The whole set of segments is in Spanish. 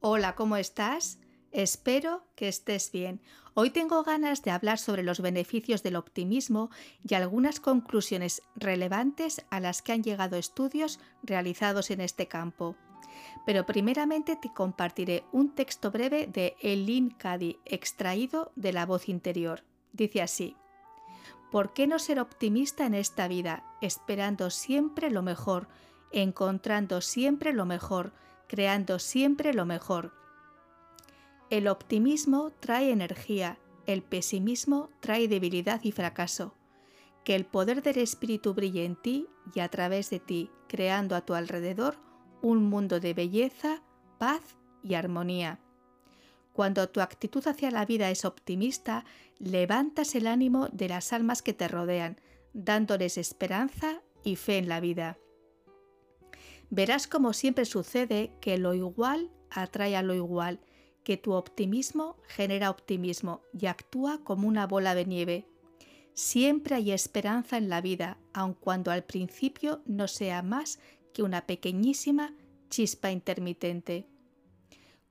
Hola, ¿cómo estás? Espero que estés bien. Hoy tengo ganas de hablar sobre los beneficios del optimismo y algunas conclusiones relevantes a las que han llegado estudios realizados en este campo. Pero primeramente te compartiré un texto breve de Elin Cady extraído de la voz interior. Dice así: ¿Por qué no ser optimista en esta vida, esperando siempre lo mejor, encontrando siempre lo mejor, creando siempre lo mejor? El optimismo trae energía, el pesimismo trae debilidad y fracaso. Que el poder del espíritu brille en ti y a través de ti, creando a tu alrededor un mundo de belleza, paz y armonía. Cuando tu actitud hacia la vida es optimista, levantas el ánimo de las almas que te rodean, dándoles esperanza y fe en la vida. Verás como siempre sucede que lo igual atrae a lo igual, que tu optimismo genera optimismo y actúa como una bola de nieve. Siempre hay esperanza en la vida, aun cuando al principio no sea más que una pequeñísima chispa intermitente.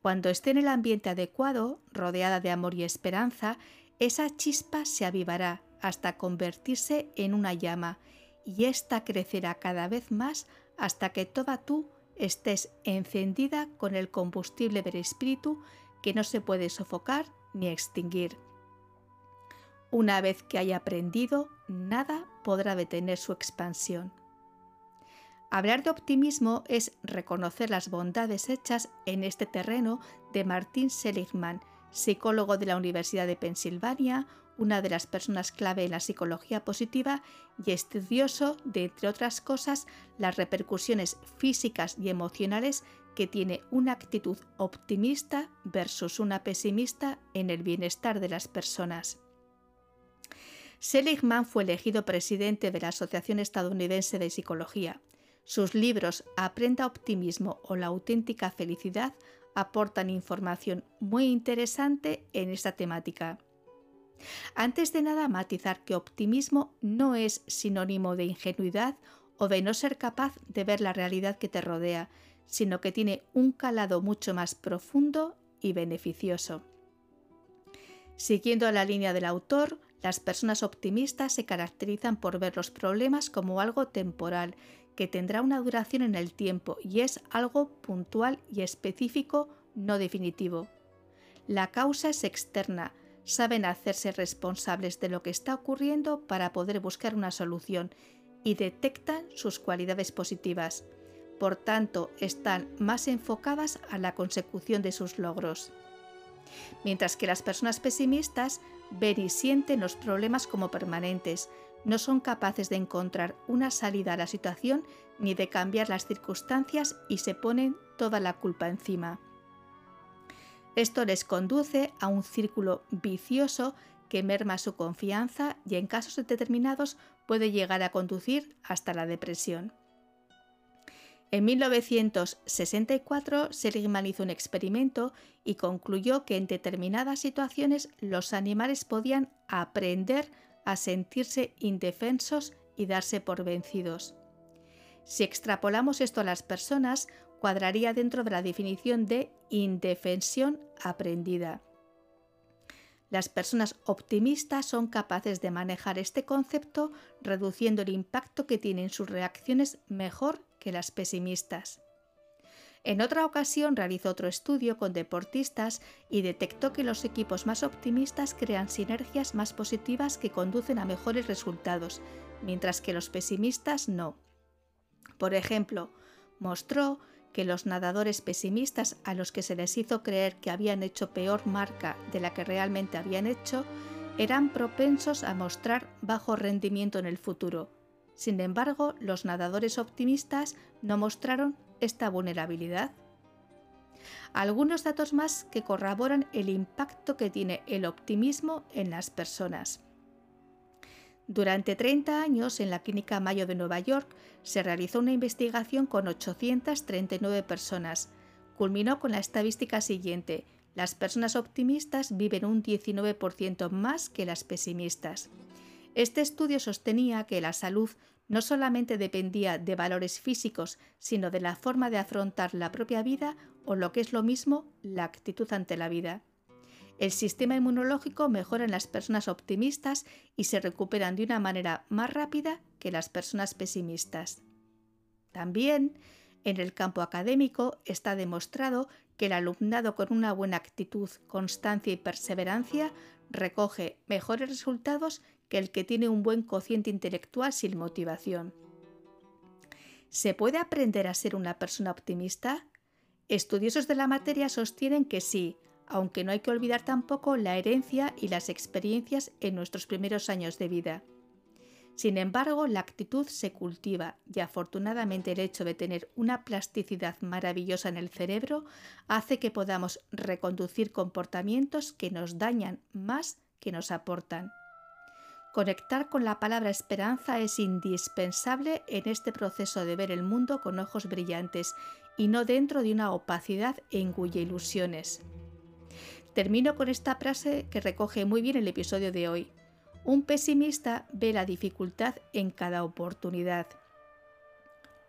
Cuando esté en el ambiente adecuado, rodeada de amor y esperanza, esa chispa se avivará hasta convertirse en una llama y ésta crecerá cada vez más hasta que toda tú estés encendida con el combustible del espíritu que no se puede sofocar ni extinguir. Una vez que haya aprendido, nada podrá detener su expansión. Hablar de optimismo es reconocer las bondades hechas en este terreno de Martin Seligman, psicólogo de la Universidad de Pensilvania, una de las personas clave en la psicología positiva y estudioso de, entre otras cosas, las repercusiones físicas y emocionales que tiene una actitud optimista versus una pesimista en el bienestar de las personas. Seligman fue elegido presidente de la Asociación Estadounidense de Psicología. Sus libros Aprenda optimismo o la auténtica felicidad aportan información muy interesante en esta temática. Antes de nada, matizar que optimismo no es sinónimo de ingenuidad o de no ser capaz de ver la realidad que te rodea, sino que tiene un calado mucho más profundo y beneficioso. Siguiendo la línea del autor, las personas optimistas se caracterizan por ver los problemas como algo temporal que tendrá una duración en el tiempo y es algo puntual y específico, no definitivo. La causa es externa, saben hacerse responsables de lo que está ocurriendo para poder buscar una solución y detectan sus cualidades positivas. Por tanto, están más enfocadas a la consecución de sus logros. Mientras que las personas pesimistas ven y sienten los problemas como permanentes, no son capaces de encontrar una salida a la situación ni de cambiar las circunstancias y se ponen toda la culpa encima. Esto les conduce a un círculo vicioso que merma su confianza y en casos determinados puede llegar a conducir hasta la depresión. En 1964, Seligman hizo un experimento y concluyó que en determinadas situaciones los animales podían aprender a sentirse indefensos y darse por vencidos. Si extrapolamos esto a las personas, cuadraría dentro de la definición de indefensión aprendida. Las personas optimistas son capaces de manejar este concepto reduciendo el impacto que tienen sus reacciones mejor que las pesimistas. En otra ocasión realizó otro estudio con deportistas y detectó que los equipos más optimistas crean sinergias más positivas que conducen a mejores resultados, mientras que los pesimistas no. Por ejemplo, mostró que los nadadores pesimistas a los que se les hizo creer que habían hecho peor marca de la que realmente habían hecho, eran propensos a mostrar bajo rendimiento en el futuro. Sin embargo, los nadadores optimistas no mostraron esta vulnerabilidad? Algunos datos más que corroboran el impacto que tiene el optimismo en las personas. Durante 30 años en la Clínica Mayo de Nueva York se realizó una investigación con 839 personas. Culminó con la estadística siguiente. Las personas optimistas viven un 19% más que las pesimistas. Este estudio sostenía que la salud no solamente dependía de valores físicos, sino de la forma de afrontar la propia vida o lo que es lo mismo, la actitud ante la vida. El sistema inmunológico mejora en las personas optimistas y se recuperan de una manera más rápida que las personas pesimistas. También, en el campo académico está demostrado que el alumnado con una buena actitud, constancia y perseverancia recoge mejores resultados que el que tiene un buen cociente intelectual sin motivación. ¿Se puede aprender a ser una persona optimista? Estudiosos de la materia sostienen que sí, aunque no hay que olvidar tampoco la herencia y las experiencias en nuestros primeros años de vida. Sin embargo, la actitud se cultiva y afortunadamente el hecho de tener una plasticidad maravillosa en el cerebro hace que podamos reconducir comportamientos que nos dañan más que nos aportan. Conectar con la palabra esperanza es indispensable en este proceso de ver el mundo con ojos brillantes y no dentro de una opacidad e engulle ilusiones. Termino con esta frase que recoge muy bien el episodio de hoy. Un pesimista ve la dificultad en cada oportunidad.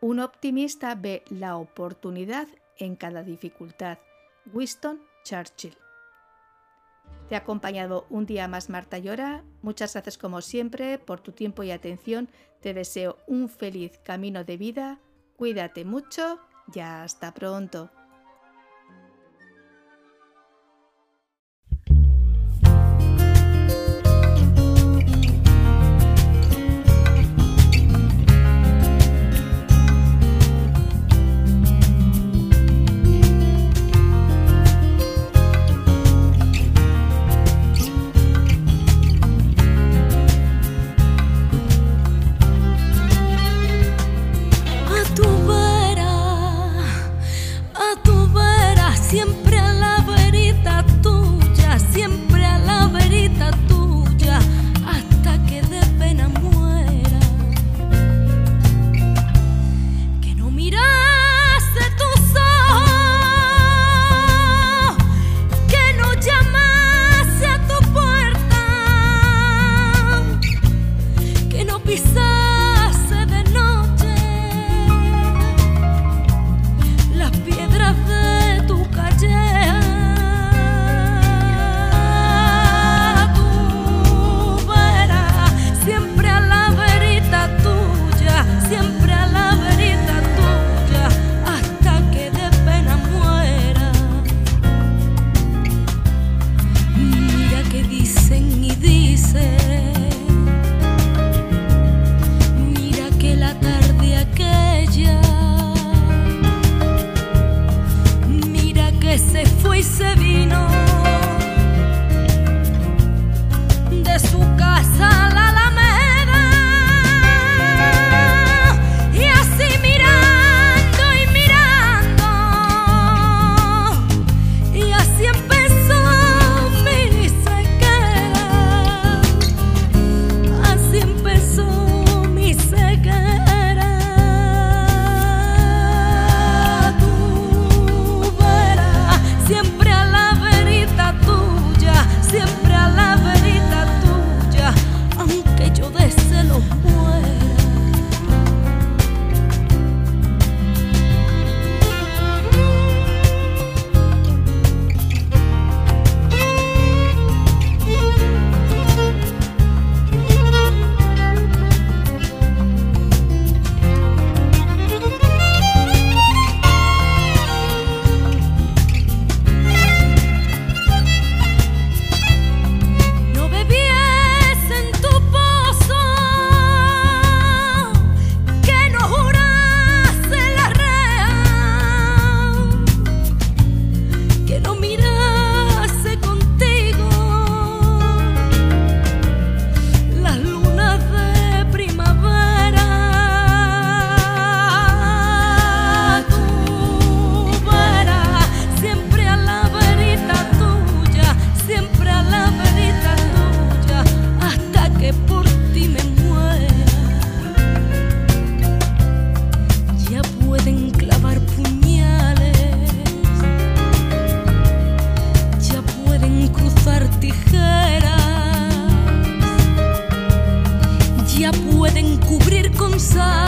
Un optimista ve la oportunidad en cada dificultad. Winston Churchill. Te ha acompañado un día más Marta Llora. Muchas gracias como siempre por tu tiempo y atención. Te deseo un feliz camino de vida. Cuídate mucho y hasta pronto. Se sun.